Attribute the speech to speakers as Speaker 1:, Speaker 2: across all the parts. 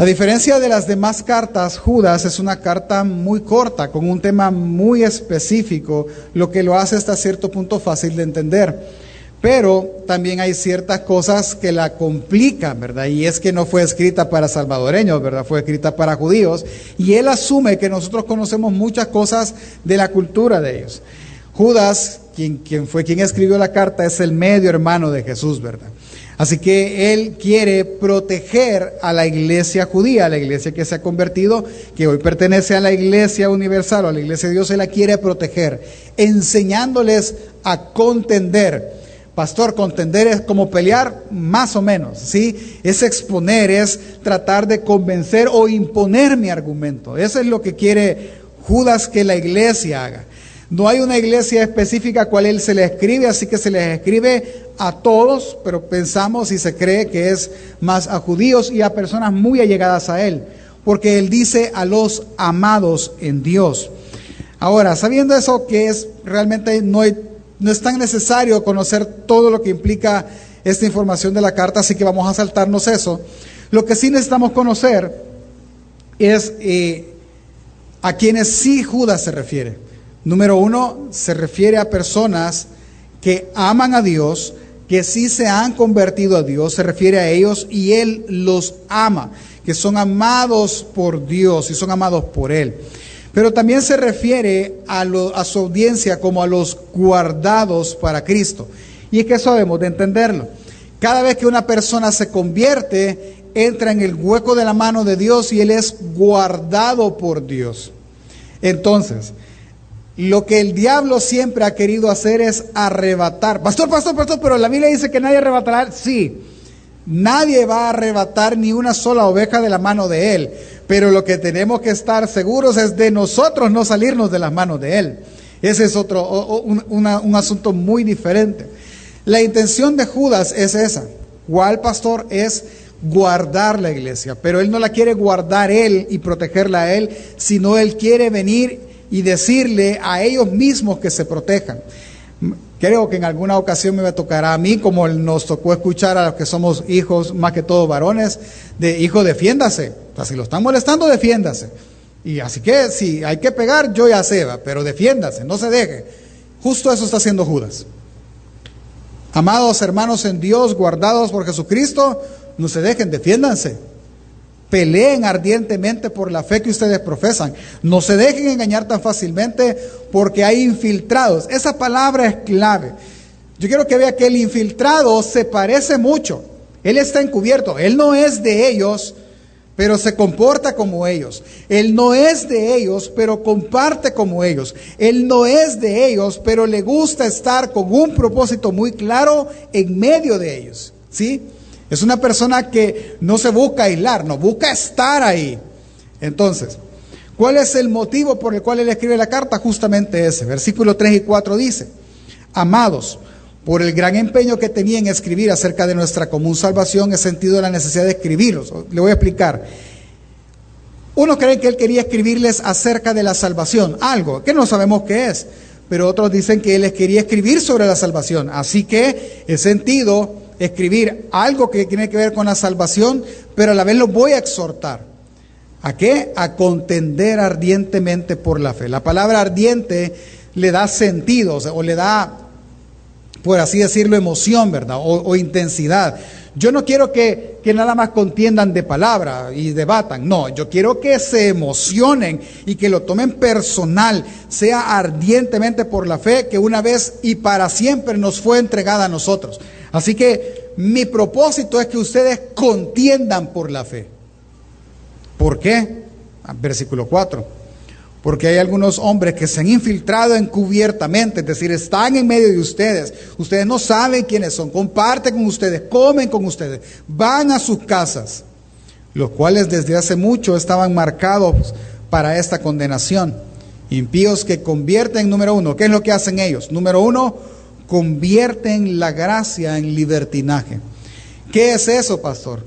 Speaker 1: A diferencia de las demás cartas, Judas es una carta muy corta, con un tema muy específico, lo que lo hace hasta cierto punto fácil de entender. Pero también hay ciertas cosas que la complican, ¿verdad? Y es que no fue escrita para salvadoreños, ¿verdad? Fue escrita para judíos. Y él asume que nosotros conocemos muchas cosas de la cultura de ellos. Judas, quien, fue quien escribió la carta, es el medio hermano de Jesús, ¿verdad? Así que él quiere proteger a la iglesia judía, a la iglesia que se ha convertido, que hoy pertenece a la iglesia universal o a la iglesia de Dios, él la quiere proteger, enseñándoles a contender. Pastor, contender es como pelear más o menos, ¿sí? Es exponer, es tratar de convencer o imponer mi argumento. Eso es lo que quiere Judas que la iglesia haga. No hay una iglesia específica a cual él se le escribe, así que se les escribe a todos, pero pensamos y se cree que es más a judíos y a personas muy allegadas a él, porque él dice a los amados en Dios. Ahora, sabiendo eso, que es realmente no, no es tan necesario conocer todo lo que implica esta información de la carta, así que vamos a saltarnos eso. Lo que sí necesitamos conocer es eh, a quienes sí Judas se refiere. Número uno, se refiere a personas que aman a Dios, que sí se han convertido a Dios, se refiere a ellos y Él los ama, que son amados por Dios y son amados por Él. Pero también se refiere a, a su audiencia como a los guardados para Cristo. Y es que eso debemos de entenderlo. Cada vez que una persona se convierte, entra en el hueco de la mano de Dios y Él es guardado por Dios. Entonces, lo que el diablo siempre ha querido hacer es arrebatar. Pastor, pastor, pastor, pero la Biblia dice que nadie arrebatará. Sí, nadie va a arrebatar ni una sola oveja de la mano de él. Pero lo que tenemos que estar seguros es de nosotros no salirnos de las manos de él. Ese es otro, un, un asunto muy diferente. La intención de Judas es esa. ¿Cuál pastor? Es guardar la iglesia. Pero él no la quiere guardar él y protegerla a él, sino él quiere venir y decirle a ellos mismos que se protejan. Creo que en alguna ocasión me tocará a mí, como nos tocó escuchar a los que somos hijos, más que todos varones, de hijo, defiéndase. O sea, si lo están molestando, defiéndase. Y así que si hay que pegar, yo ya sé, pero defiéndase, no se deje. Justo eso está haciendo Judas. Amados hermanos en Dios, guardados por Jesucristo, no se dejen, defiéndanse. Peleen ardientemente por la fe que ustedes profesan. No se dejen engañar tan fácilmente porque hay infiltrados. Esa palabra es clave. Yo quiero que vea que el infiltrado se parece mucho. Él está encubierto. Él no es de ellos, pero se comporta como ellos. Él no es de ellos, pero comparte como ellos. Él no es de ellos, pero le gusta estar con un propósito muy claro en medio de ellos. ¿Sí? Es una persona que no se busca aislar, no busca estar ahí. Entonces, ¿cuál es el motivo por el cual él escribe la carta? Justamente ese. Versículo 3 y 4 dice, amados, por el gran empeño que tenía en escribir acerca de nuestra común salvación, he sentido la necesidad de escribirlos. Le voy a explicar. Uno cree que él quería escribirles acerca de la salvación, algo que no sabemos qué es, pero otros dicen que él les quería escribir sobre la salvación. Así que he sentido escribir algo que tiene que ver con la salvación, pero a la vez lo voy a exhortar. ¿A qué? A contender ardientemente por la fe. La palabra ardiente le da sentido o, le da, por así decirlo, emoción, ¿verdad? O, o intensidad. Yo no quiero que, que, nada más contiendan de palabra y debatan, no, yo quiero que se emocionen y que lo tomen personal, sea ardientemente por la fe que una vez y para siempre nos fue entregada a nosotros. Así que mi propósito es que ustedes contiendan por la fe. ¿Por qué? Ah, versículo 4. Porque hay algunos hombres que se han infiltrado encubiertamente, es decir, están en medio de ustedes. Ustedes no saben quiénes son, comparten con ustedes, comen con ustedes, van a sus casas, los cuales desde hace mucho estaban marcados para esta condenación. Impíos que convierten, número uno, ¿qué es lo que hacen ellos? Número uno, convierten la gracia en libertinaje. ¿Qué es eso, pastor?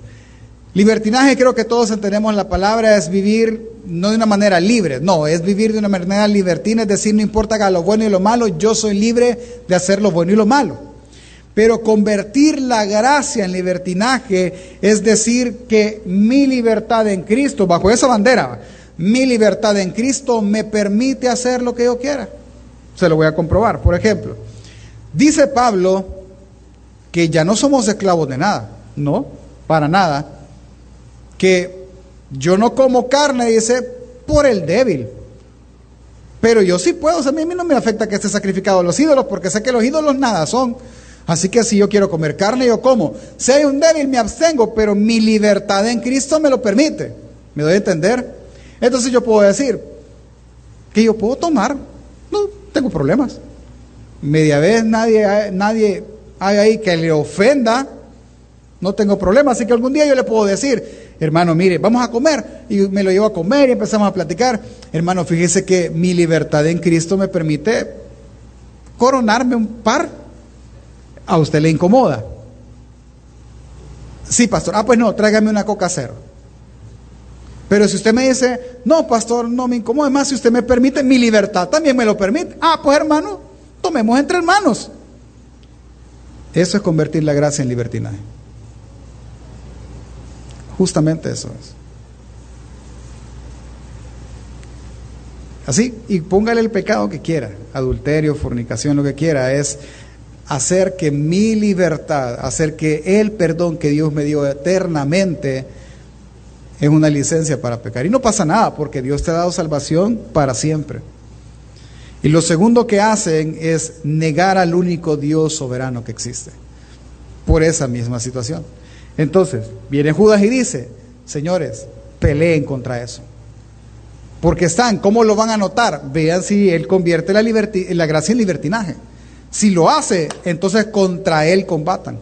Speaker 1: Libertinaje, creo que todos entendemos la palabra, es vivir no de una manera libre, no, es vivir de una manera libertina, es decir, no importa lo bueno y lo malo, yo soy libre de hacer lo bueno y lo malo. Pero convertir la gracia en libertinaje es decir que mi libertad en Cristo, bajo esa bandera, mi libertad en Cristo me permite hacer lo que yo quiera. Se lo voy a comprobar. Por ejemplo, dice Pablo que ya no somos esclavos de nada, no, para nada. Que yo no como carne, dice, por el débil. Pero yo sí puedo, o sea, a mí no me afecta que esté sacrificado a los ídolos, porque sé que los ídolos nada son. Así que si yo quiero comer carne, yo como. Si hay un débil, me abstengo, pero mi libertad en Cristo me lo permite. ¿Me doy a entender? Entonces yo puedo decir que yo puedo tomar, no tengo problemas. Media vez nadie, nadie hay ahí que le ofenda, no tengo problema. Así que algún día yo le puedo decir, hermano, mire, vamos a comer. Y me lo llevo a comer y empezamos a platicar. Hermano, fíjese que mi libertad en Cristo me permite coronarme un par a usted le incomoda. Sí, pastor. Ah, pues no, tráigame una coca cero. Pero si usted me dice, no, pastor, no me incomoda más, si usted me permite, mi libertad también me lo permite. Ah, pues hermano, tomemos entre hermanos. Eso es convertir la gracia en libertinaje. Justamente eso es. Así, y póngale el pecado que quiera, adulterio, fornicación, lo que quiera, es hacer que mi libertad, hacer que el perdón que Dios me dio eternamente es una licencia para pecar. Y no pasa nada porque Dios te ha dado salvación para siempre. Y lo segundo que hacen es negar al único Dios soberano que existe por esa misma situación. Entonces, viene Judas y dice, señores, peleen contra eso. Porque están, ¿cómo lo van a notar? Vean si él convierte la, la gracia en libertinaje. Si lo hace, entonces contra él combatan.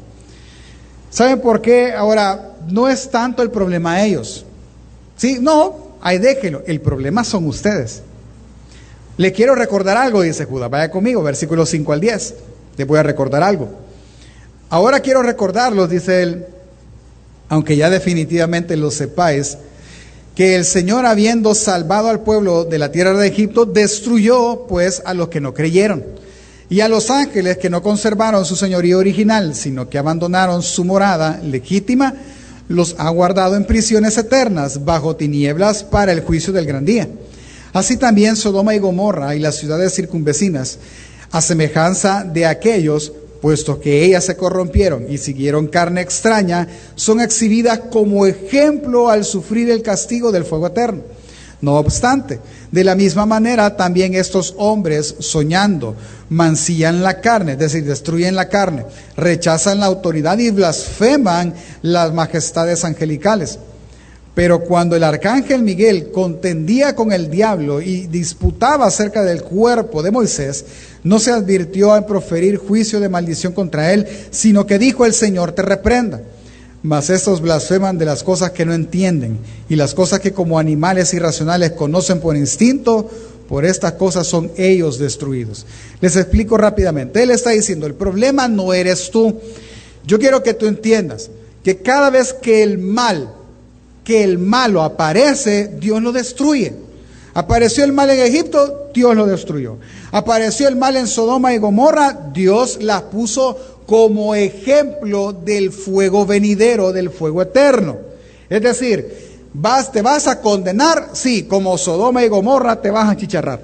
Speaker 1: ¿Saben por qué? Ahora, no es tanto el problema de ellos. Sí, no, ahí déjelo. El problema son ustedes. Le quiero recordar algo, dice Judas. Vaya conmigo, versículo 5 al 10. Le voy a recordar algo. Ahora quiero recordarlos, dice él, aunque ya definitivamente lo sepáis, que el Señor, habiendo salvado al pueblo de la tierra de Egipto, destruyó pues a los que no creyeron y a los ángeles que no conservaron su señorío original, sino que abandonaron su morada legítima, los ha guardado en prisiones eternas, bajo tinieblas para el juicio del gran día. Así también Sodoma y Gomorra y las ciudades circunvecinas, a semejanza de aquellos, puesto que ellas se corrompieron y siguieron carne extraña, son exhibidas como ejemplo al sufrir el castigo del fuego eterno. No obstante, de la misma manera también estos hombres soñando mancillan la carne, es decir, destruyen la carne, rechazan la autoridad y blasfeman las majestades angelicales. Pero cuando el arcángel Miguel contendía con el diablo y disputaba acerca del cuerpo de Moisés, no se advirtió en proferir juicio de maldición contra él, sino que dijo el Señor te reprenda. Mas estos blasfeman de las cosas que no entienden y las cosas que como animales irracionales conocen por instinto, por estas cosas son ellos destruidos. Les explico rápidamente. Él está diciendo, el problema no eres tú. Yo quiero que tú entiendas que cada vez que el mal, que el malo aparece, Dios lo destruye. Apareció el mal en Egipto, Dios lo destruyó. Apareció el mal en Sodoma y Gomorra, Dios las puso como ejemplo del fuego venidero, del fuego eterno. Es decir, te vas a condenar, sí, como Sodoma y Gomorra te vas a chicharrar.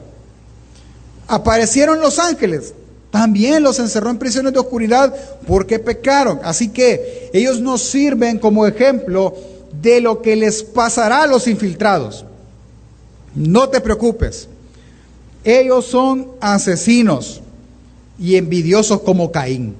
Speaker 1: Aparecieron los ángeles, también los encerró en prisiones de oscuridad porque pecaron. Así que ellos nos sirven como ejemplo de lo que les pasará a los infiltrados. No te preocupes. Ellos son asesinos y envidiosos como Caín.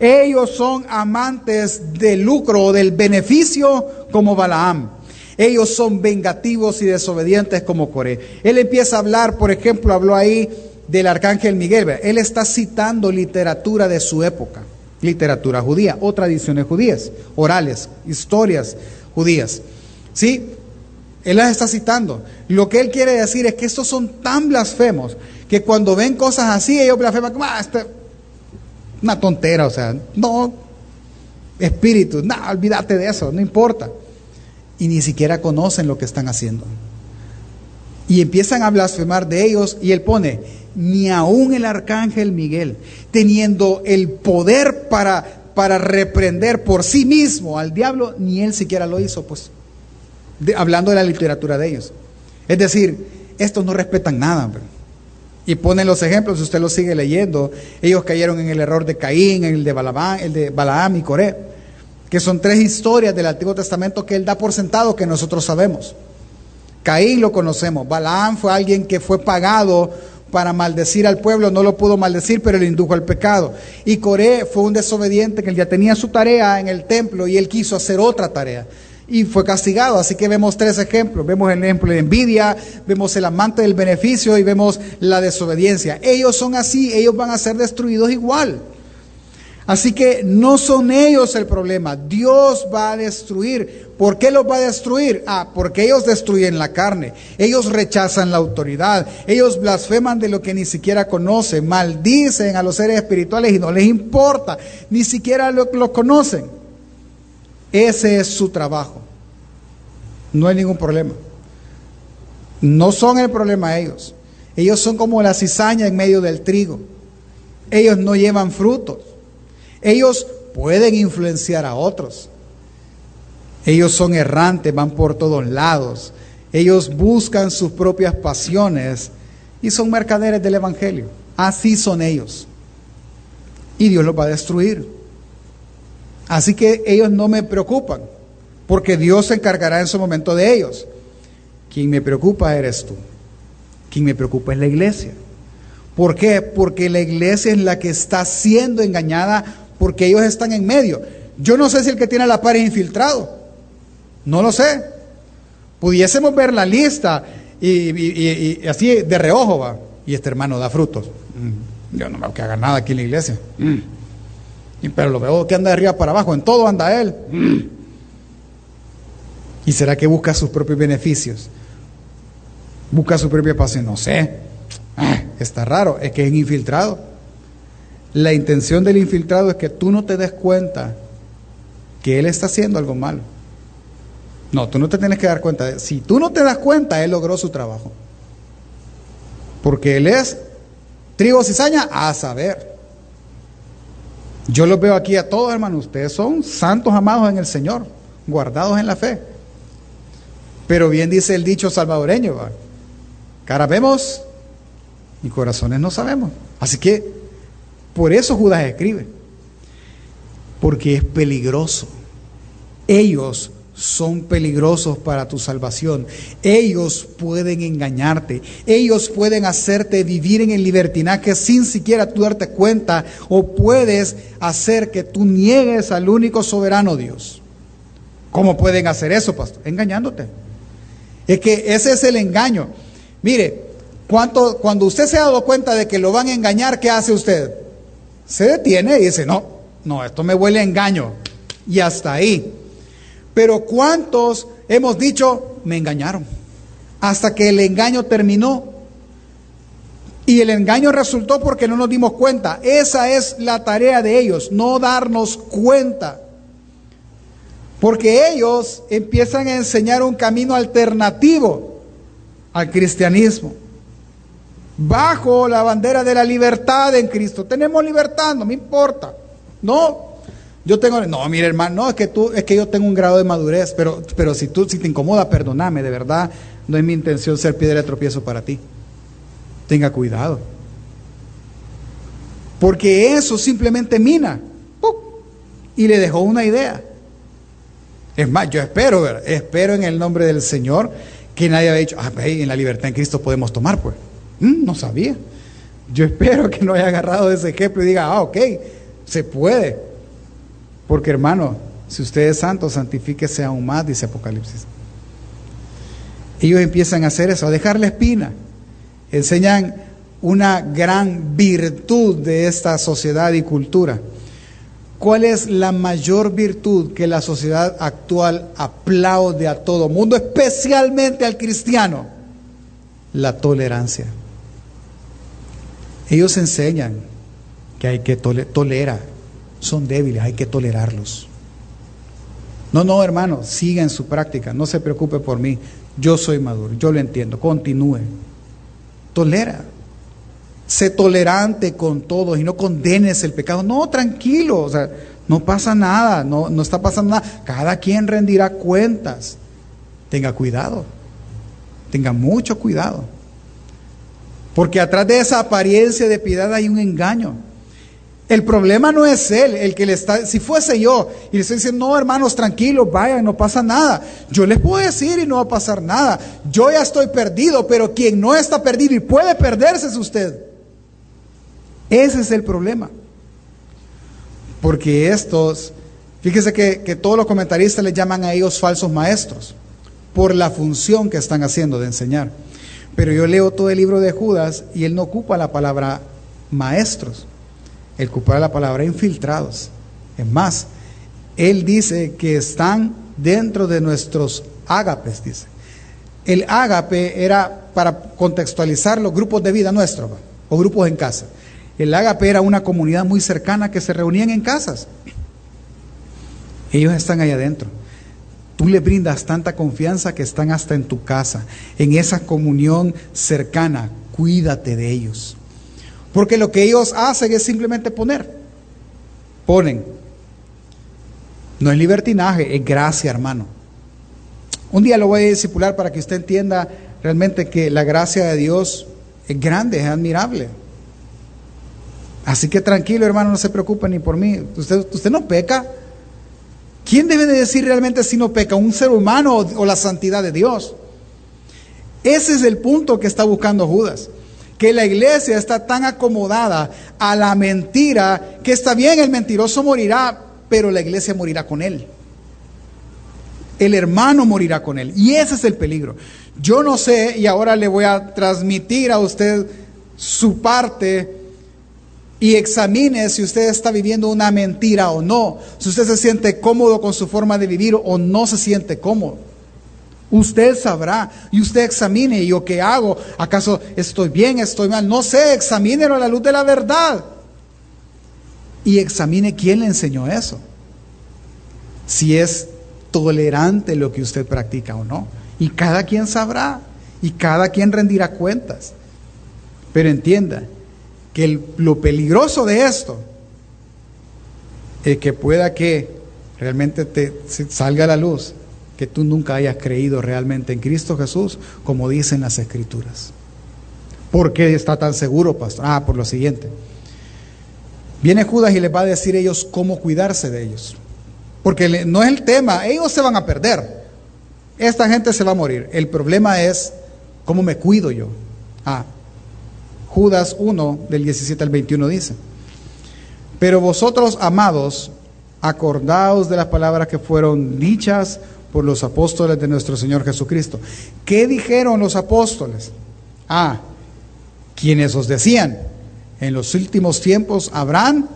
Speaker 1: Ellos son amantes del lucro o del beneficio como Balaam. Ellos son vengativos y desobedientes como Coré. Él empieza a hablar, por ejemplo, habló ahí del arcángel Miguel. Él está citando literatura de su época, literatura judía o tradiciones judías, orales, historias judías. ¿Sí? Él las está citando. Lo que él quiere decir es que estos son tan blasfemos que cuando ven cosas así, ellos blasfeman como, ah, este una tontera, o sea, no, espíritu, no, olvídate de eso, no importa. Y ni siquiera conocen lo que están haciendo. Y empiezan a blasfemar de ellos y él pone, ni aún el arcángel Miguel, teniendo el poder para, para reprender por sí mismo al diablo, ni él siquiera lo hizo, pues, hablando de la literatura de ellos. Es decir, estos no respetan nada. Y ponen los ejemplos, si usted los sigue leyendo, ellos cayeron en el error de Caín, en el de Balaam, el de Balaam y Coré, que son tres historias del Antiguo Testamento que él da por sentado que nosotros sabemos. Caín lo conocemos, Balaam fue alguien que fue pagado para maldecir al pueblo, no lo pudo maldecir, pero le indujo al pecado. Y Coré fue un desobediente que ya tenía su tarea en el templo y él quiso hacer otra tarea y fue castigado. Así que vemos tres ejemplos. Vemos el ejemplo de envidia, vemos el amante del beneficio y vemos la desobediencia. Ellos son así, ellos van a ser destruidos igual. Así que no son ellos el problema, Dios va a destruir. ¿Por qué los va a destruir? Ah, porque ellos destruyen la carne, ellos rechazan la autoridad, ellos blasfeman de lo que ni siquiera conocen, maldicen a los seres espirituales y no les importa, ni siquiera lo, lo conocen. Ese es su trabajo. No hay ningún problema. No son el problema ellos. Ellos son como la cizaña en medio del trigo. Ellos no llevan frutos. Ellos pueden influenciar a otros. Ellos son errantes, van por todos lados. Ellos buscan sus propias pasiones y son mercaderes del Evangelio. Así son ellos. Y Dios los va a destruir. Así que ellos no me preocupan, porque Dios se encargará en su momento de ellos. Quien me preocupa eres tú. Quien me preocupa es la iglesia. ¿Por qué? Porque la iglesia es la que está siendo engañada porque ellos están en medio. Yo no sé si el que tiene la par es infiltrado. No lo sé. Pudiésemos ver la lista y, así de reojo va. Y este hermano da frutos. Mm, yo no veo que haga nada aquí en la iglesia. Pero lo veo que anda de arriba para abajo, en todo anda él. ¿Y será que busca sus propios beneficios? ¿Busca su propia pasión? No sé. Ah, está raro, es que es infiltrado. La intención del infiltrado es que tú no te des cuenta que él está haciendo algo malo. No, tú no te tienes que dar cuenta. Si tú no te das cuenta, él logró su trabajo. Porque él es trigo cizaña a saber. Yo los veo aquí a todos, hermanos. Ustedes son santos amados en el Señor, guardados en la fe. Pero bien dice el dicho salvadoreño, cara vemos y corazones no sabemos. Así que por eso Judas escribe, porque es peligroso. Ellos son peligrosos para tu salvación. Ellos pueden engañarte. Ellos pueden hacerte vivir en el libertinaje sin siquiera tú darte cuenta o puedes hacer que tú niegues al único soberano Dios. ¿Cómo pueden hacer eso, pastor? Engañándote. Es que ese es el engaño. Mire, cuando, cuando usted se ha dado cuenta de que lo van a engañar, ¿qué hace usted? Se detiene y dice, no, no, esto me huele a engaño. Y hasta ahí. Pero ¿cuántos hemos dicho, me engañaron? Hasta que el engaño terminó. Y el engaño resultó porque no nos dimos cuenta. Esa es la tarea de ellos, no darnos cuenta. Porque ellos empiezan a enseñar un camino alternativo al cristianismo. Bajo la bandera de la libertad en Cristo. Tenemos libertad, no me importa. No, yo tengo, no, mire hermano, no, es que tú, es que yo tengo un grado de madurez, pero, pero si tú, si te incomoda, perdóname, de verdad, no es mi intención ser piedra de tropiezo para ti. Tenga cuidado. Porque eso simplemente mina. Y le dejó una idea. Es más, yo espero, espero en el nombre del Señor que nadie haya dicho, ah, en la libertad en Cristo podemos tomar, pues. Mm, no sabía. Yo espero que no haya agarrado ese ejemplo y diga, ah, ok, se puede. Porque hermano, si usted es santo, santifíquese aún más, dice Apocalipsis. Ellos empiezan a hacer eso, a dejar la espina. Enseñan una gran virtud de esta sociedad y cultura. ¿Cuál es la mayor virtud que la sociedad actual aplaude a todo mundo, especialmente al cristiano? La tolerancia. Ellos enseñan que hay que tolerar son débiles, hay que tolerarlos. No, no, hermano, siga en su práctica, no se preocupe por mí. Yo soy maduro, yo lo entiendo, continúe. Tolera. sé tolerante con todos y no condenes el pecado. No, tranquilo, o sea, no pasa nada, no, no está pasando nada. Cada quien rendirá cuentas. Tenga cuidado, tenga mucho cuidado. Porque atrás de esa apariencia de piedad hay un engaño. El problema no es él, el que le está, si fuese yo y le estoy diciendo, no hermanos, tranquilos, vayan, no pasa nada. Yo les puedo decir y no va a pasar nada. Yo ya estoy perdido, pero quien no está perdido y puede perderse es usted. Ese es el problema. Porque estos, fíjese que, que todos los comentaristas le llaman a ellos falsos maestros por la función que están haciendo de enseñar. Pero yo leo todo el libro de Judas y él no ocupa la palabra maestros, él ocupa la palabra infiltrados. Es más, él dice que están dentro de nuestros ágapes, dice. El ágape era, para contextualizar, los grupos de vida nuestros, o grupos en casa. El ágape era una comunidad muy cercana que se reunían en casas. Ellos están ahí adentro. Tú le brindas tanta confianza que están hasta en tu casa, en esa comunión cercana. Cuídate de ellos. Porque lo que ellos hacen es simplemente poner. Ponen. No es libertinaje, es gracia, hermano. Un día lo voy a discipular para que usted entienda realmente que la gracia de Dios es grande, es admirable. Así que tranquilo, hermano, no se preocupe ni por mí. Usted, usted no peca. ¿Quién debe de decir realmente si no peca? ¿Un ser humano o, la santidad de Dios? Ese es el punto que está buscando Judas. Que la iglesia está tan acomodada a la mentira que está bien, el mentiroso morirá, pero la iglesia morirá con él. El hermano morirá con él. Y ese es el peligro. Yo no sé, y ahora le voy a transmitir a usted su parte y examine si usted está viviendo una mentira o no, si usted se siente cómodo con su forma de vivir o no se siente cómodo. Usted sabrá y usted examine, ¿y yo qué hago? ¿Acaso estoy bien, estoy mal? No sé, examínelo a la luz de la verdad. Y examine quién le enseñó eso. Si es tolerante lo que usted practica o no. Y cada quien sabrá y cada quien rendirá cuentas. Pero entienda, que lo peligroso de esto es que pueda que realmente te salga a la luz que tú nunca hayas creído realmente en Cristo Jesús, como dicen las Escrituras. ¿Por qué está tan seguro, pastor? Ah, por lo siguiente. Viene Judas y les va a decir a ellos cómo cuidarse de ellos. Porque no es el tema, ellos se van a perder. Esta gente se va a morir. El problema es cómo me cuido yo. Ah, Judas 1, del 17 al 21 dice, pero vosotros, amados, acordaos de las palabras que fueron dichas por los apóstoles de nuestro Señor Jesucristo. ¿Qué dijeron los apóstoles? Ah, quienes os decían, en los últimos tiempos habrán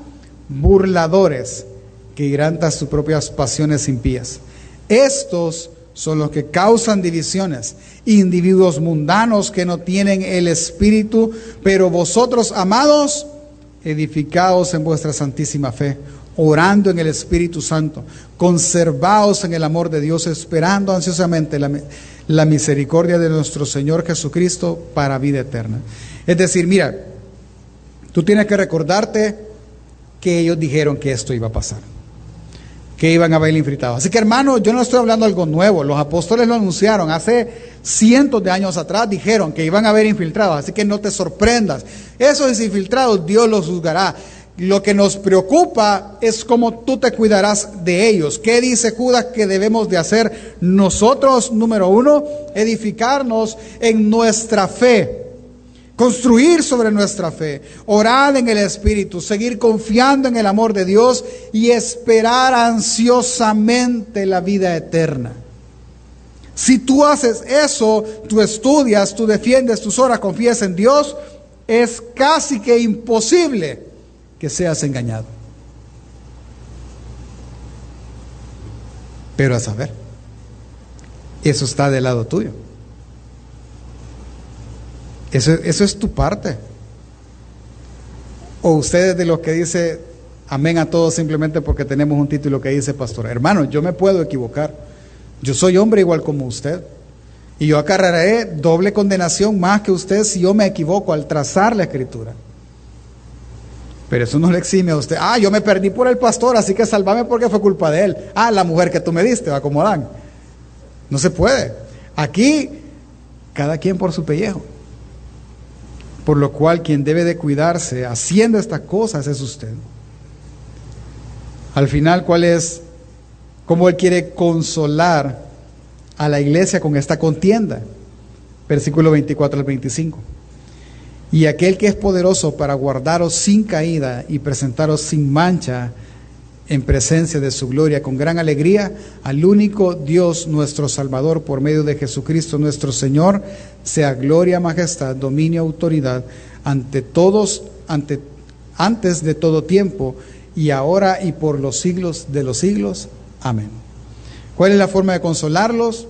Speaker 1: burladores que irán tras sus propias pasiones impías. Estos son los que causan divisiones, individuos mundanos que no tienen el espíritu, pero vosotros, amados, edificaos en vuestra santísima fe, orando en el Espíritu Santo, conservaos en el amor de Dios, esperando ansiosamente la, misericordia de nuestro Señor Jesucristo para vida eterna. Es decir, mira, tú tienes que recordarte que ellos dijeron que esto iba a pasar que iban a haber infiltrados. Así que hermano, yo no estoy hablando de algo nuevo, los apóstoles lo anunciaron hace cientos de años atrás, dijeron que iban a haber infiltrados, así que no te sorprendas. Esos infiltrados Dios los juzgará. Lo que nos preocupa es cómo tú te cuidarás de ellos. ¿Qué dice Judas que debemos de hacer nosotros? Número uno, edificarnos en nuestra fe construir sobre nuestra fe, orar en el Espíritu, seguir confiando en el amor de Dios y esperar ansiosamente la vida eterna. Si tú haces eso, tú estudias, tú defiendes tus horas, confías en Dios, es casi que imposible que seas engañado. Pero a saber, eso está del lado tuyo. Eso, es tu parte. O ustedes de los que dice amén a todos simplemente porque tenemos un título que dice pastor. Hermano, yo me puedo equivocar. Yo soy hombre igual como usted. Y yo acarrearé doble condenación más que usted si yo me equivoco al trazar la escritura. Pero eso no le exime a usted. Ah, yo me perdí por el pastor, así que salvame porque fue culpa de él. Ah, la mujer que tú me diste, va como. No se puede. Aquí, cada quien por su pellejo. Por lo cual, quien debe de cuidarse haciendo estas cosas es usted. Al final, ¿cuál es? ¿Cómo él quiere consolar a la iglesia con esta contienda? Versículo 24 al 25. Y aquel que es poderoso para guardaros sin caída y presentaros sin mancha en presencia de su gloria con gran alegría, al único Dios nuestro Salvador por medio de Jesucristo nuestro Señor, sea gloria, majestad, dominio, autoridad ante todos, ante, antes de todo tiempo y ahora y por los siglos de los siglos. Amén. ¿Cuál es la forma de consolarlos?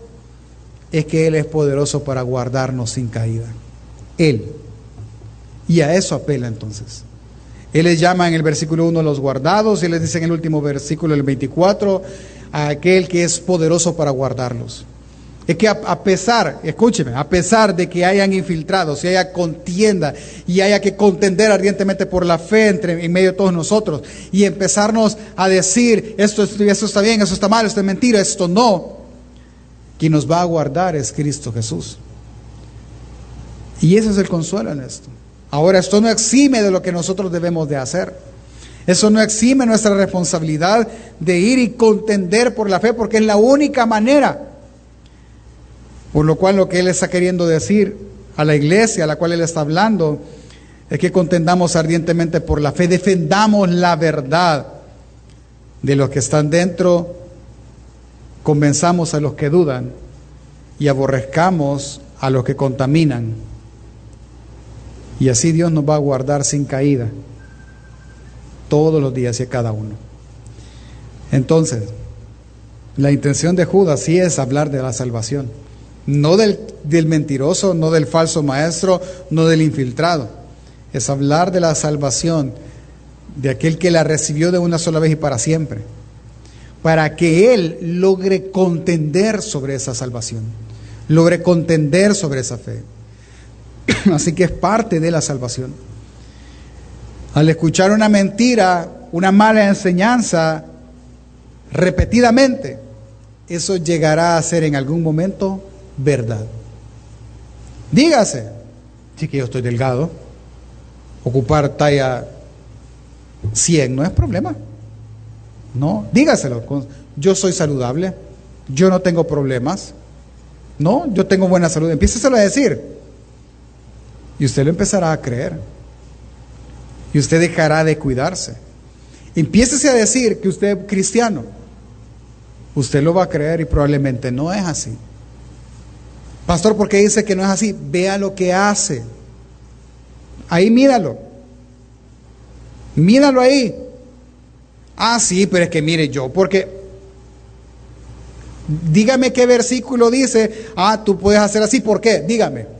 Speaker 1: Es que Él es poderoso para guardarnos sin caída. Él. Y a eso apela entonces. Él les llama en el versículo 1 los guardados y les dice en el último versículo, el 24, a aquel que es poderoso para guardarlos. Es que a, pesar, escúcheme, a pesar de que hayan infiltrado, si haya contienda y haya que contender ardientemente por la fe entre, en medio de todos nosotros y empezarnos a decir esto, esto está bien, eso está mal, esto es mentira, esto no, quien nos va a guardar es Cristo Jesús. Y ese es el consuelo en esto. Ahora, esto no exime de lo que nosotros debemos de hacer. Eso no exime nuestra responsabilidad de ir y contender por la fe, porque es la única manera. Por lo cual lo que Él está queriendo decir a la iglesia a la cual Él está hablando es que contendamos ardientemente por la fe, defendamos la verdad de los que están dentro, convenzamos a los que dudan y aborrezcamos a los que contaminan. Y así Dios nos va a guardar sin caída todos los días y a cada uno. Entonces, la intención de Judas sí es hablar de la salvación, no del, del, mentiroso, no del falso maestro, no del infiltrado. Es hablar de la salvación de aquel que la recibió de una sola vez y para siempre, para que él logre contender sobre esa salvación, logre contender sobre esa fe. Así que es parte de la salvación. Al escuchar una mentira, una mala enseñanza, repetidamente, eso llegará a ser en algún momento verdad. Dígase, sí que yo estoy delgado, ocupar talla 100 no es problema. No, dígaselo, yo soy saludable, yo no tengo problemas, no, yo tengo buena salud, empiéselo a decir. Y usted lo empezará a creer. Y usted dejará de cuidarse. Empiécese a decir que usted es cristiano. Usted lo va a creer y probablemente no es así. Pastor, ¿por qué dice que no es así? Vea lo que hace. Ahí míralo. Míralo ahí. Ah, sí, pero es que mire yo, porque dígame qué versículo dice, ah, tú puedes hacer así, ¿por qué? Dígame.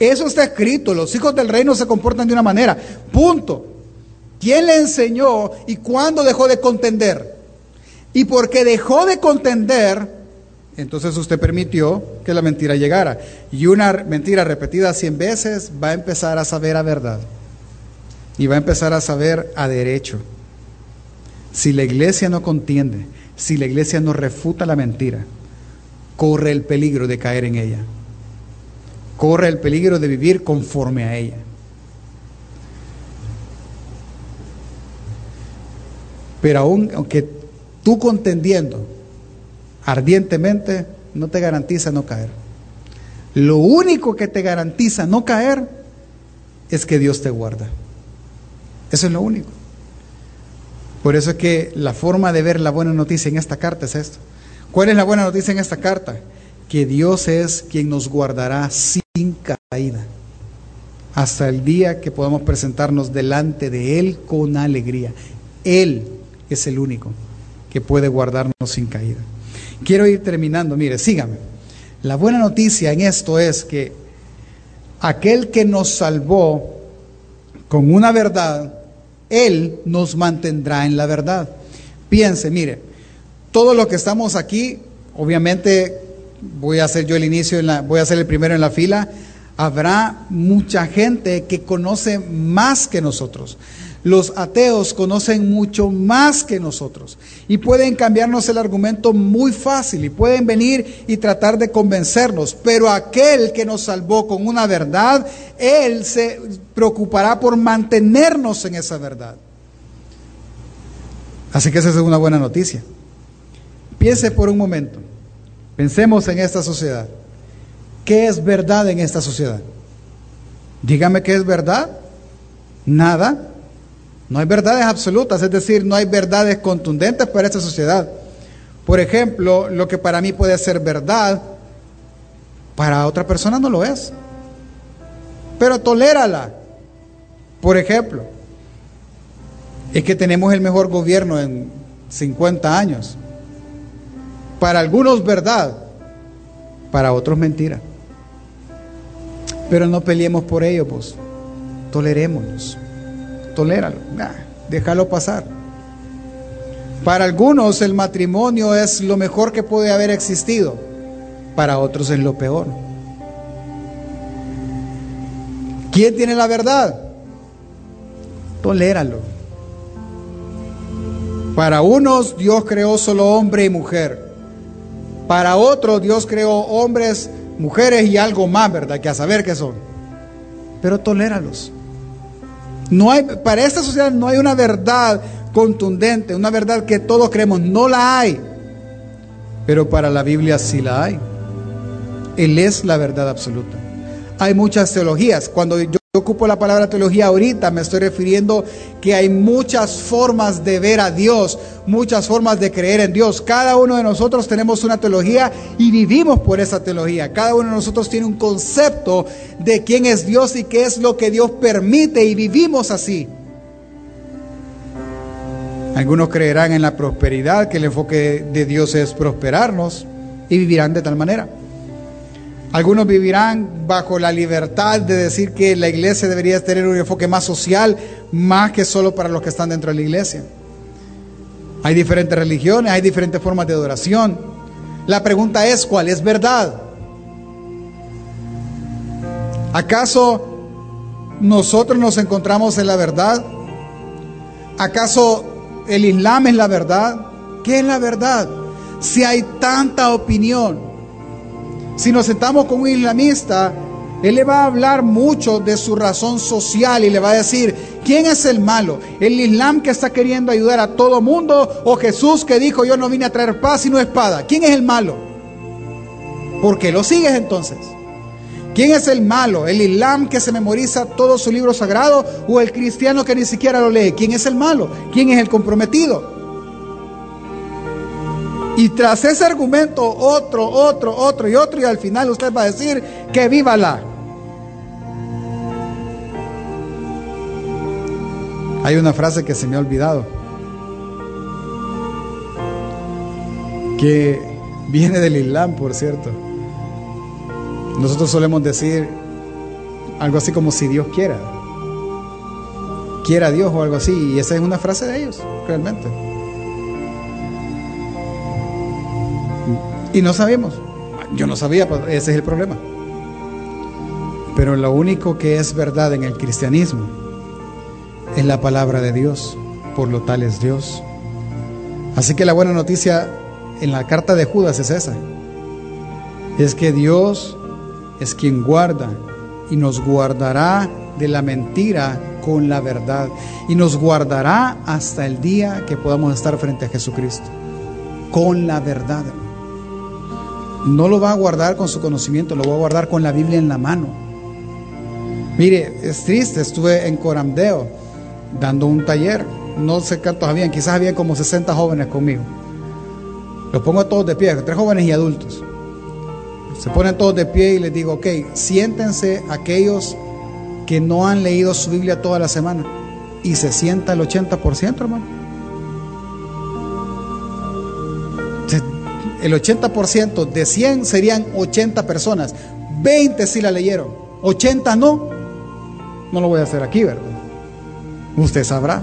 Speaker 1: Eso está escrito, los hijos del reino se comportan de una manera. Punto. ¿Quién le enseñó y cuándo dejó de contender? Y porque dejó de contender, entonces usted permitió que la mentira llegara. Y una mentira repetida cien veces va a empezar a saber a verdad. Y va a empezar a saber a derecho. Si la iglesia no contiende, si la iglesia no refuta la mentira, corre el peligro de caer en ella corre el peligro de vivir conforme a ella. Pero aún aunque tú contendiendo ardientemente, no te garantiza no caer. Lo único que te garantiza no caer es que Dios te guarda. Eso es lo único. Por eso es que la forma de ver la buena noticia en esta carta es esto. ¿Cuál es la buena noticia en esta carta? Que Dios es quien nos guardará sin caída, hasta el día que podamos presentarnos delante de Él con alegría. Él es el único que puede guardarnos sin caída. Quiero ir terminando, mire, sígame. La buena noticia en esto es que aquel que nos salvó con una verdad, Él nos mantendrá en la verdad. Piense, mire, todos los que estamos aquí, obviamente voy a hacer yo el inicio, en la, voy a ser el primero en la fila, habrá mucha gente que conoce más que nosotros. Los ateos conocen mucho más que nosotros y pueden cambiarnos el argumento muy fácil y pueden venir y tratar de convencernos, pero aquel que nos salvó con una verdad, Él se preocupará por mantenernos en esa verdad. Así que esa es una buena noticia. Piense por un momento, pensemos en esta sociedad. ¿Qué es verdad en esta sociedad? Dígame qué es verdad. Nada. No hay verdades absolutas, es decir, no hay verdades contundentes para esta sociedad. Por ejemplo, lo que para mí puede ser verdad, para otra persona no lo es. Pero tolérala. Por ejemplo, es que tenemos el mejor gobierno en 50 años. Para algunos verdad, para otros mentira. Pero no peleemos por ello, pues. Tolerémonos toléralo, déjalo pasar. Para algunos el matrimonio es lo mejor que puede haber existido, para otros es lo peor. ¿Quién tiene la verdad? Toléralo. Para unos Dios creó solo hombre y mujer. Para otros Dios creó hombres, mujeres y algo más, ¿verdad? Que a saber qué son. Pero toléralos. No hay, para esta sociedad no hay una verdad contundente, una verdad que todos creemos, no la hay. Pero para la Biblia sí la hay. Él es la verdad absoluta. Hay muchas teologías. Cuando yo ocupo la palabra teología ahorita, me estoy refiriendo que hay muchas formas de ver a Dios, muchas formas de creer en Dios. Cada uno de nosotros tenemos una teología y vivimos por esa teología. Cada uno de nosotros tiene un concepto de quién es Dios y qué es lo que Dios permite y vivimos así. Algunos creerán en la prosperidad, que el enfoque de Dios es prosperarnos y vivirán de tal manera. Algunos vivirán bajo la libertad de decir que la iglesia debería tener un enfoque más social, más que solo para los que están dentro de la iglesia. Hay diferentes religiones, hay diferentes formas de adoración. La pregunta es, ¿cuál es verdad? ¿Acaso nosotros nos encontramos en la verdad? ¿Acaso el Islam es la verdad? ¿Qué es la verdad? Si hay tanta opinión, si nos sentamos con un islamista, él le va a hablar mucho de su razón social y le va a decir, ¿quién es el malo? ¿El Islam que está queriendo ayudar a todo mundo o Jesús que dijo, yo no vine a traer paz sino espada? ¿Quién es el malo? ¿Por qué lo sigues entonces? ¿Quién es el malo? ¿El Islam que se memoriza todo su libro sagrado o el cristiano que ni siquiera lo lee? ¿Quién es el malo? ¿Quién es el comprometido? Y tras ese argumento, otro, otro, otro y otro, y al final usted va a decir que viva la. Hay una frase que se me ha olvidado, que viene del Islam, por cierto. Nosotros solemos decir algo así como si Dios quiera. Quiera Dios o algo así. Y esa es una frase de ellos, realmente. Y no sabemos. Yo no sabía, pues, ese es el problema. Pero lo único que es verdad en el cristianismo es la palabra de Dios, por lo tal es Dios. Así que la buena noticia en la carta de Judas es esa. Es que Dios es quien guarda y nos guardará de la mentira con la verdad y nos guardará hasta el día que podamos estar frente a Jesucristo con la verdad no lo va a guardar con su conocimiento, lo va a guardar con la Biblia en la mano. Mire, es triste, estuve en Coramdeo dando un taller, no sé cuántos habían, quizás había como 60 jóvenes conmigo. Los pongo todos de pie, tres jóvenes y adultos. Se ponen todos de pie y les digo, ok, siéntense aquellos que no han leído su Biblia toda la semana. Y se sienta el 80%, hermano. El 80% de 100 serían 80 personas. 20 sí la leyeron, 80 no. No lo voy a hacer aquí, ¿verdad? Usted sabrá.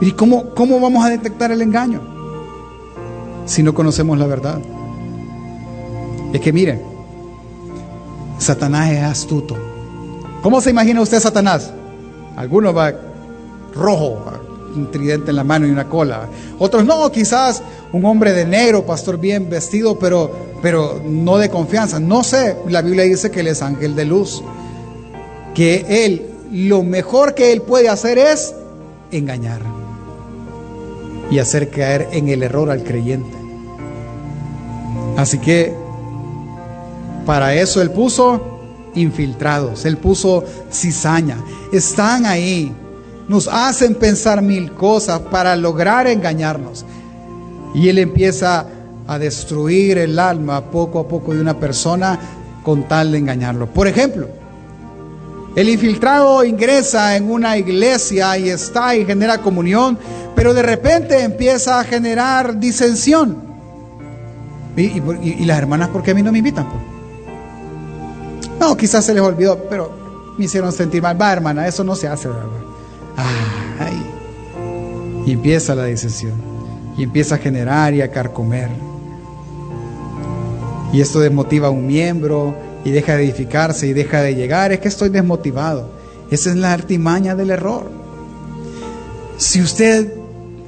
Speaker 1: ¿Y cómo, cómo vamos a detectar el engaño? Si no conocemos la verdad. Es que miren, Satanás es astuto. ¿Cómo se imagina usted Satanás? Algunos va rojo, un tridente en la mano y una cola. Otros no, quizás un hombre de negro, pastor bien vestido, pero, pero no de confianza. No sé, la Biblia dice que él es ángel de luz. Que él, lo mejor que él puede hacer es engañar y hacer caer en el error al creyente. Así que para eso él puso infiltrados, él puso cizaña. Están ahí, nos hacen pensar mil cosas para lograr engañarnos. Y él empieza a destruir el alma poco a poco de una persona con tal de engañarlo. Por ejemplo, el infiltrado ingresa en una iglesia y está y genera comunión, pero de repente empieza a generar disensión. ¿Y, las hermanas por qué a mí no me invitan? No, quizás se les olvidó, pero me hicieron sentir mal. Va, hermana, eso no se hace, ¿verdad? Ay. Y empieza la disensión. Y empieza a generar y a carcomer. Y esto desmotiva a un miembro y deja de edificarse y deja de llegar, es que estoy desmotivado. Esa es la artimaña del error. Si usted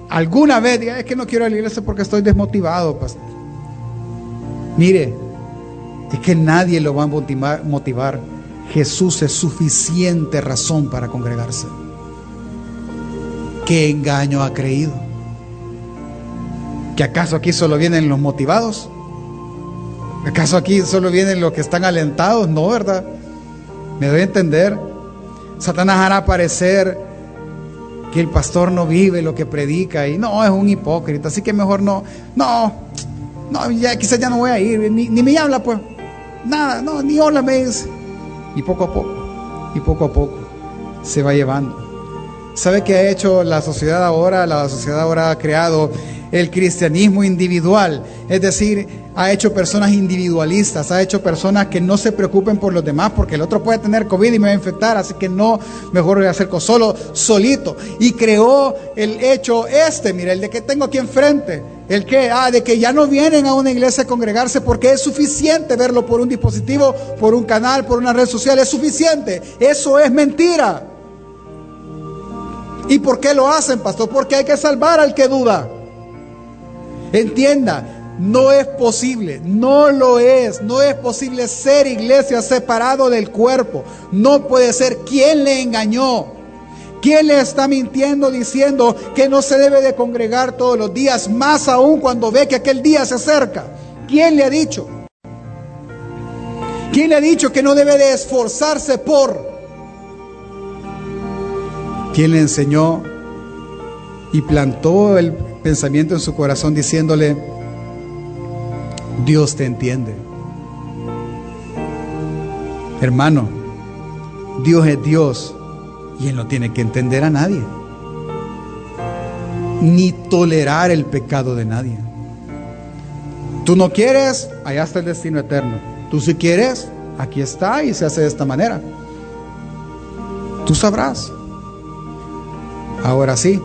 Speaker 1: alguna vez diga, es que no quiero ir a la iglesia porque estoy desmotivado. Mire, es que nadie lo va a motivar. Jesús es suficiente razón para congregarse. ¿Qué engaño ha creído? ¿Que acaso aquí solo vienen los motivados? ¿Acaso aquí solo vienen los que están alentados? No, ¿verdad? Me doy a entender. Satanás hará parecer que el pastor no vive lo que predica y no, es un hipócrita, así que mejor no, no, no, ya quizás ya no voy a ir, ni, me habla pues, nada, no, ni hola me dice. Y poco a poco, y poco a poco se va llevando. ¿Sabe qué ha hecho la sociedad ahora? La sociedad ahora ha creado el cristianismo individual, es decir, ha hecho personas individualistas, ha hecho personas que no se preocupen por los demás, porque el otro puede tener COVID y me va a infectar, así que no, mejor voy a hacer solo, solito. Y creó el hecho este, mira, el de que tengo aquí enfrente, el que, ah, de que ya no vienen a una iglesia a congregarse porque es suficiente verlo por un dispositivo, por un canal, por una red social, es suficiente. Eso es mentira. ¿Y por qué lo hacen, pastor? Porque hay que salvar al que duda. Entienda, no es posible, no lo es, no es posible ser iglesia separado del cuerpo. No puede ser. ¿Quién le engañó? ¿Quién le está mintiendo diciendo que no se debe de congregar todos los días, más aún cuando ve que aquel día se acerca? ¿Quién le ha dicho? ¿Quién le ha dicho que no debe de esforzarse por? ¿Quién le enseñó y plantó el pensamiento en su corazón diciéndole, Dios te entiende. Hermano, Dios es Dios y Él no tiene que entender a nadie, ni tolerar el pecado de nadie. Tú no quieres, allá está el destino eterno. Tú si quieres, aquí está y se hace de esta manera. Tú sabrás. Ahora sí,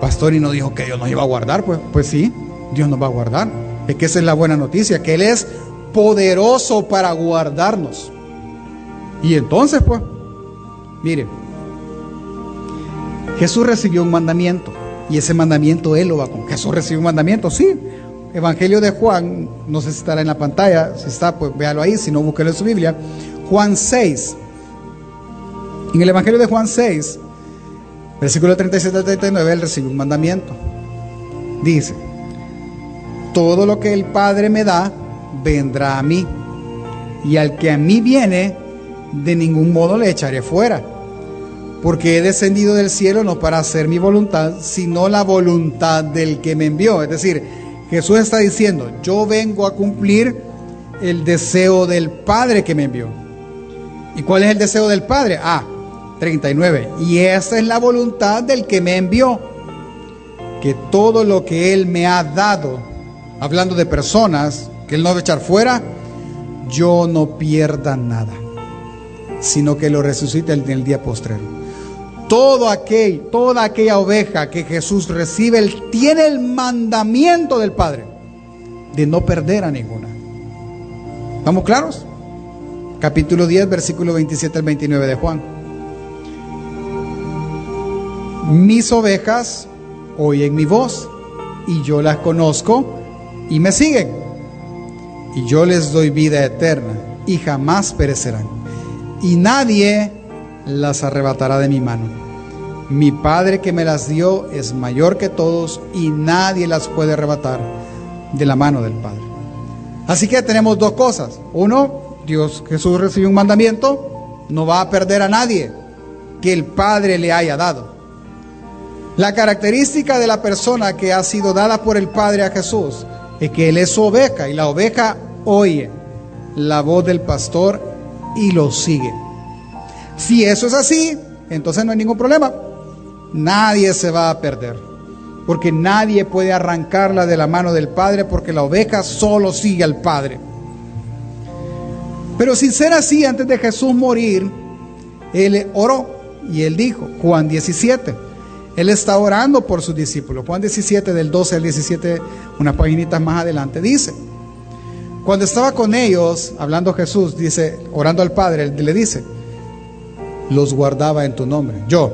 Speaker 1: pastor y no dijo que Dios nos iba a guardar, pues, pues sí, Dios nos va a guardar. Es que esa es la buena noticia, que Él es poderoso para guardarnos. Y entonces, pues, mire, Jesús recibió un mandamiento y ese mandamiento Él lo va con. Jesús recibió un mandamiento, sí. Evangelio de Juan, no sé si estará en la pantalla, si está, pues véalo ahí, si no, búsquelo en su Biblia. Juan 6. En el Evangelio de Juan 6, Versículo 37 al 39, él recibe un mandamiento. Dice, todo lo que el Padre me da, vendrá a mí. Y al que a mí viene, de ningún modo le echaré fuera. Porque he descendido del cielo no para hacer mi voluntad, sino la voluntad del que me envió. Es decir, Jesús está diciendo, yo vengo a cumplir el deseo del Padre que me envió. ¿Y cuál es el deseo del Padre? Ah, 39. Y esa es la voluntad del que me envió, que todo lo que Él me ha dado, hablando de personas que Él no va a echar fuera, yo no pierda nada, sino que lo resucite en el día postrero. Todo aquel, toda aquella oveja que Jesús recibe, Él tiene el mandamiento del Padre de no perder a ninguna. ¿Vamos claros? Capítulo 10, versículo 27 al 29 de Juan. Mis ovejas oyen mi voz y yo las conozco y me siguen. Y yo les doy vida eterna y jamás perecerán. Y nadie las arrebatará de mi mano. Mi Padre que me las dio es mayor que todos y nadie las puede arrebatar de la mano del Padre. Así que tenemos dos cosas. Uno, Dios Jesús recibió un mandamiento, no va a perder a nadie que el Padre le haya dado. La característica de la persona que ha sido dada por el Padre a Jesús es que Él es su oveja y la oveja oye la voz del pastor y lo sigue. Si eso es así, entonces no hay ningún problema. Nadie se va a perder, porque nadie puede arrancarla de la mano del Padre, porque la oveja solo sigue al Padre. Pero sin ser así, antes de Jesús morir, Él oró y Él dijo, Juan 17, él está orando por sus discípulos. Juan 17, del 12 al 17, unas paginitas más adelante, dice, cuando estaba con ellos, hablando Jesús, dice, orando al Padre, le dice, los guardaba en tu nombre. Yo,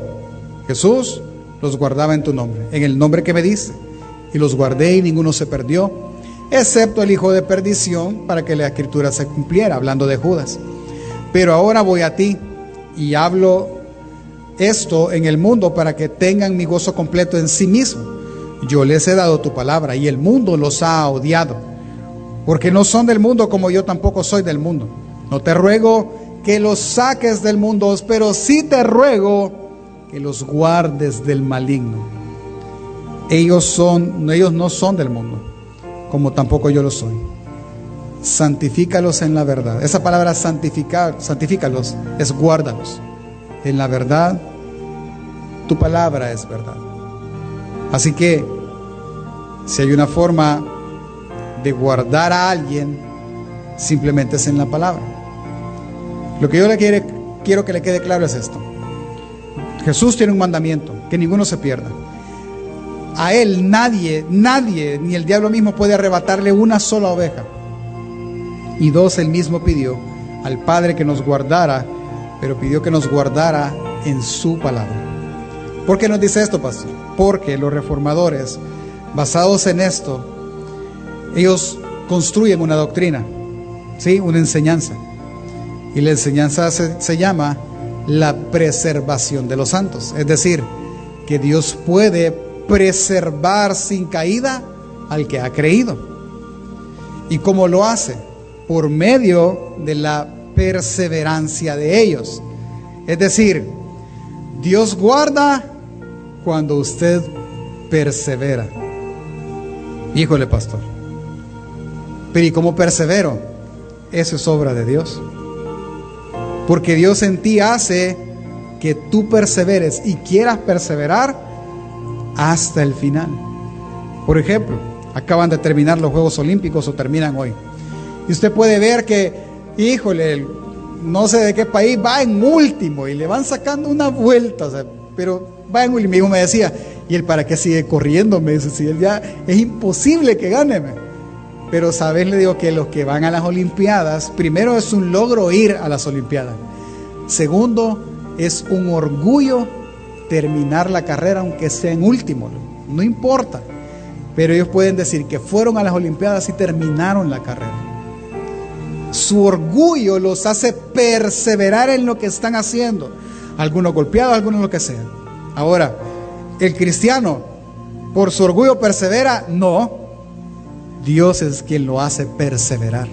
Speaker 1: Jesús, los guardaba en tu nombre, en el nombre que me dice. Y los guardé y ninguno se perdió, excepto el hijo de perdición, para que la escritura se cumpliera, hablando de Judas. Pero ahora voy a ti y hablo esto en el mundo para que tengan mi gozo completo en sí mismo. Yo les he dado tu palabra y el mundo los ha odiado, porque no son del mundo como yo tampoco soy del mundo. No te ruego que los saques del mundo, pero sí te ruego que los guardes del maligno. Ellos son, ellos no son del mundo, como tampoco yo lo soy. Santifícalos en la verdad. Esa palabra santificar, santifícalos es guárdalos en la verdad tu palabra es verdad. Así que si hay una forma de guardar a alguien, simplemente es en la palabra. Lo que yo le quiere, quiero que le quede claro es esto. Jesús tiene un mandamiento, que ninguno se pierda. A él nadie, nadie, ni el diablo mismo puede arrebatarle una sola oveja. Y dos, él mismo pidió al Padre que nos guardara, pero pidió que nos guardara en su palabra. ¿Por qué nos dice esto, pastor? Porque los reformadores, basados en esto, ellos construyen una doctrina, ¿sí? Una enseñanza. Y la enseñanza se, se llama la preservación de los santos. Es decir, que Dios puede preservar sin caída al que ha creído. ¿Y cómo lo hace? Por medio de la perseverancia de ellos. Es decir, Dios guarda cuando usted persevera. Híjole, pastor. Pero ¿y cómo persevero? Eso es obra de Dios. Porque Dios en ti hace que tú perseveres y quieras perseverar hasta el final. Por ejemplo, acaban de terminar los Juegos Olímpicos o terminan hoy. Y usted puede ver que, híjole, no sé de qué país va en último y le van sacando una vuelta, pero va en mi hijo me decía, ¿y él para qué sigue corriendo? Me dice, si él ya es imposible que gane. Pero sabes, le digo que los que van a las Olimpiadas, primero es un logro ir a las Olimpiadas. Segundo, es un orgullo terminar la carrera aunque sea en último. No importa. Pero ellos pueden decir que fueron a las Olimpiadas y terminaron la carrera. Su orgullo los hace perseverar en lo que están haciendo. Algunos golpeados, algunos lo que sea. Ahora, el cristiano, por su orgullo persevera, no. Dios es quien lo hace perseverar.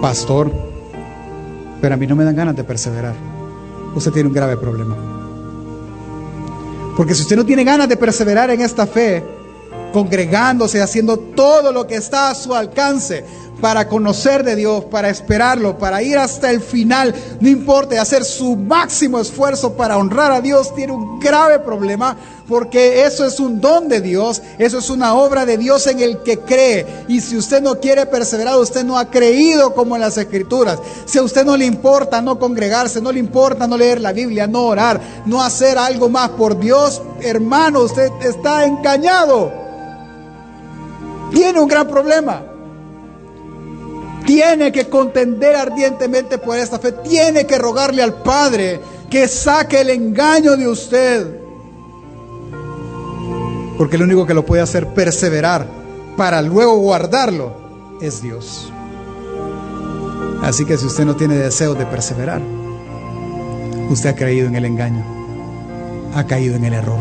Speaker 1: Pastor, pero a mí no me dan ganas de perseverar. Usted tiene un grave problema. Porque si usted no tiene ganas de perseverar en esta fe, congregándose, haciendo todo lo que está a su alcance, para conocer de Dios, para esperarlo, para ir hasta el final, no importa, hacer su máximo esfuerzo para honrar a Dios, tiene un grave problema porque eso es un don de Dios, eso es una obra de Dios en el que cree. Y si usted no quiere perseverar, usted no ha creído como en las escrituras. Si a usted no le importa no congregarse, no le importa no leer la Biblia, no orar, no hacer algo más por Dios, hermano, usted está engañado. Tiene un gran problema tiene que contender ardientemente por esta fe, tiene que rogarle al Padre que saque el engaño de usted. Porque el único que lo puede hacer perseverar para luego guardarlo es Dios. Así que si usted no tiene deseo de perseverar, usted ha caído en el engaño, ha caído en el error.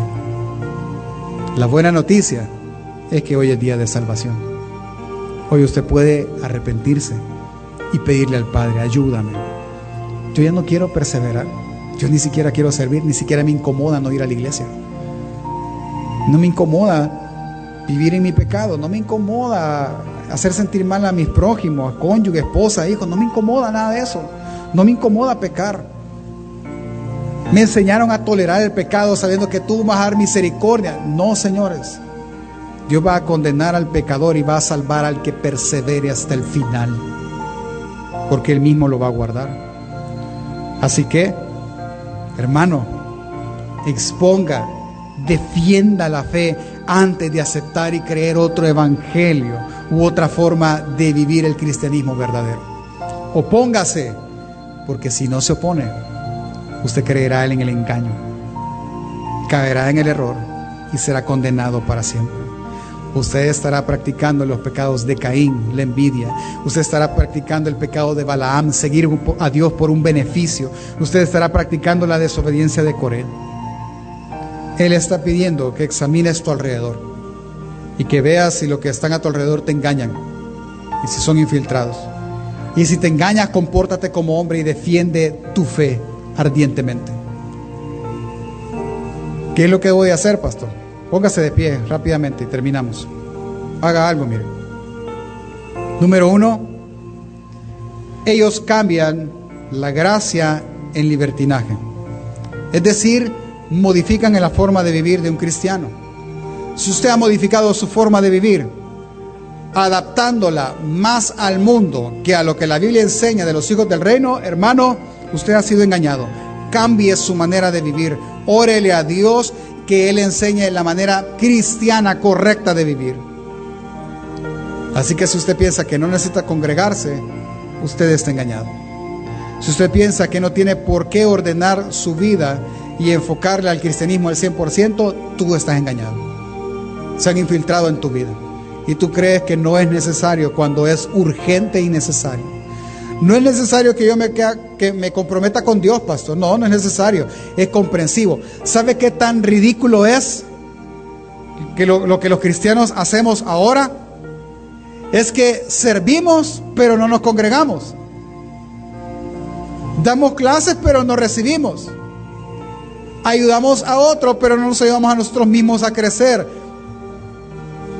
Speaker 1: La buena noticia es que hoy es día de salvación. Hoy usted puede arrepentirse y pedirle al Padre, ayúdame. Yo ya no quiero perseverar, yo ni siquiera quiero servir, ni siquiera me incomoda no ir a la iglesia. No me incomoda vivir en mi pecado, no me incomoda hacer sentir mal a mis prójimos, a cónyuge, esposa, hijos, no me incomoda nada de eso. No me incomoda pecar. Me enseñaron a tolerar el pecado sabiendo que tú vas a dar misericordia. No, señores. Dios va a condenar al pecador y va a salvar al que persevere hasta el final. Porque Él mismo lo va a guardar. Así que, hermano, exponga, defienda la fe antes de aceptar y creer otro evangelio u otra forma de vivir el cristianismo verdadero. Opóngase, porque si no se opone, usted creerá en el engaño, caerá en el error y será condenado para siempre. Usted estará practicando los pecados de Caín, la envidia. Usted estará practicando el pecado de Balaam, seguir a Dios por un beneficio. Usted estará practicando la desobediencia de Corel. Él está pidiendo que examines tu alrededor y que veas si lo que están a tu alrededor te engañan y si son infiltrados. Y si te engañas, compórtate como hombre y defiende tu fe ardientemente. ¿Qué es lo que voy a hacer, pastor? Póngase de pie rápidamente y terminamos. Haga algo, mire. Número uno, ellos cambian la gracia en libertinaje. Es decir, modifican en la forma de vivir de un cristiano. Si usted ha modificado su forma de vivir, adaptándola más al mundo que a lo que la Biblia enseña de los hijos del reino, hermano, usted ha sido engañado. Cambie su manera de vivir. Órele a Dios que Él enseñe la manera cristiana correcta de vivir. Así que si usted piensa que no necesita congregarse, usted está engañado. Si usted piensa que no tiene por qué ordenar su vida y enfocarle al cristianismo al 100%, tú estás engañado. Se han infiltrado en tu vida. Y tú crees que no es necesario cuando es urgente y necesario. No es necesario que yo me, que me comprometa con Dios, pastor. No, no es necesario. Es comprensivo. ¿Sabe qué tan ridículo es que lo, lo que los cristianos hacemos ahora? Es que servimos, pero no nos congregamos. Damos clases, pero no recibimos. Ayudamos a otros, pero no nos ayudamos a nosotros mismos a crecer.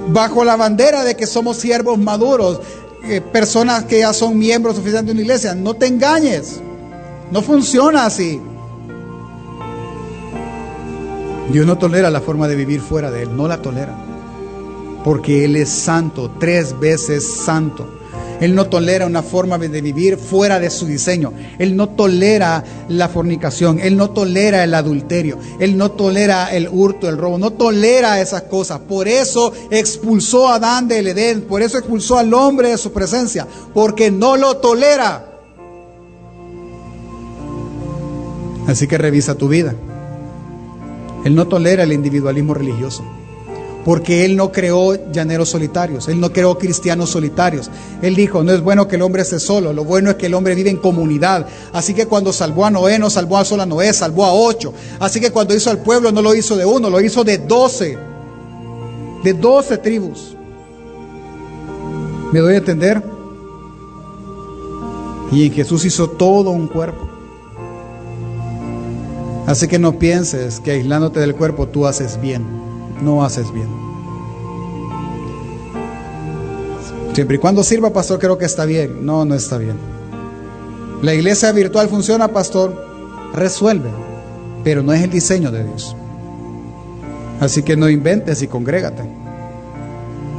Speaker 1: Bajo la bandera de que somos siervos maduros, eh, personas que ya son miembros oficiales de una iglesia. No te engañes. No funciona así. Dios no tolera la forma de vivir fuera de Él. No la tolera. Porque Él es santo, tres veces santo. Él no tolera una forma de vivir fuera de su diseño. Él no tolera la fornicación. Él no tolera el adulterio. Él no tolera el hurto, el robo. No tolera esas cosas. Por eso expulsó a Adán del Edén. Por eso expulsó al hombre de su presencia. Porque no lo tolera. Así que revisa tu vida. Él no tolera el individualismo religioso porque Él no creó llaneros solitarios, Él no creó cristianos solitarios. Él dijo, no es bueno que el hombre esté solo, lo bueno es que el hombre vive en comunidad. Así que cuando salvó a Noé, no salvó a sola Noé, salvó a ocho. Así que cuando hizo al pueblo, no lo hizo de uno, lo hizo de doce, de doce tribus. ¿Me doy a entender? Y en Jesús hizo todo un cuerpo. Así que no pienses que aislándote del cuerpo tú haces bien no haces bien. Siempre y cuando sirva, pastor, creo que está bien. No, no está bien. La iglesia virtual funciona, pastor, resuelve, pero no es el diseño de Dios. Así que no inventes y congrégate.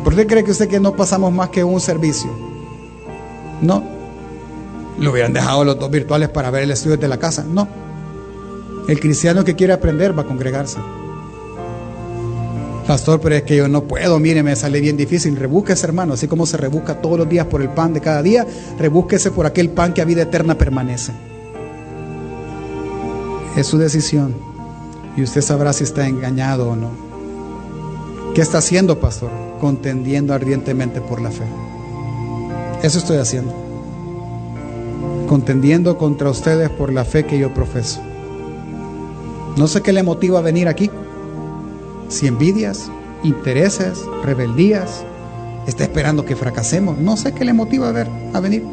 Speaker 1: ¿Por qué cree que usted que no pasamos más que un servicio? No. Lo hubieran dejado los dos virtuales para ver el estudio de la casa. No. El cristiano que quiere aprender va a congregarse. Pastor, pero es que yo no puedo, mire, me sale bien difícil. Rebúsquese, hermano, así como se rebusca todos los días por el pan de cada día, rebúsquese por aquel pan que a vida eterna permanece. Es su decisión y usted sabrá si está engañado o no. ¿Qué está haciendo, pastor? Contendiendo ardientemente por la fe. Eso estoy haciendo. Contendiendo contra ustedes por la fe que yo profeso. No sé qué le motiva a venir aquí. Si envidias, intereses, rebeldías, está esperando que fracasemos. No sé qué le motiva a, ver, a venir.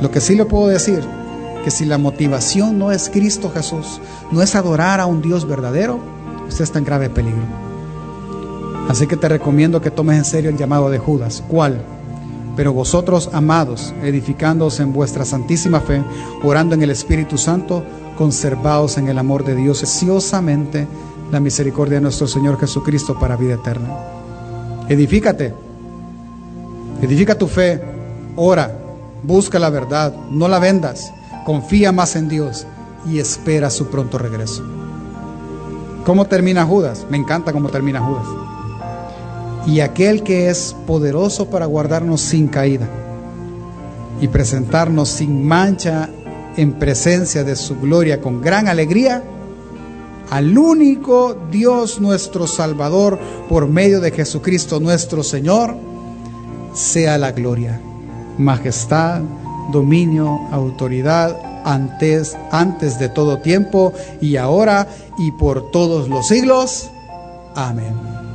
Speaker 1: Lo que sí le puedo decir, que si la motivación no es Cristo Jesús, no es adorar a un Dios verdadero, usted está en grave peligro. Así que te recomiendo que tomes en serio el llamado de Judas. ¿Cuál? Pero vosotros, amados, edificándoos en vuestra santísima fe, orando en el Espíritu Santo, conservaos en el amor de Dios, preciosamente la misericordia de nuestro Señor Jesucristo para vida eterna. Edifícate, edifica tu fe, ora, busca la verdad, no la vendas, confía más en Dios y espera su pronto regreso. ¿Cómo termina Judas? Me encanta cómo termina Judas. Y aquel que es poderoso para guardarnos sin caída y presentarnos sin mancha en presencia de su gloria con gran alegría al único Dios nuestro Salvador por medio de Jesucristo nuestro Señor, sea la gloria, majestad, dominio, autoridad antes, antes de todo tiempo y ahora y por todos los siglos. Amén.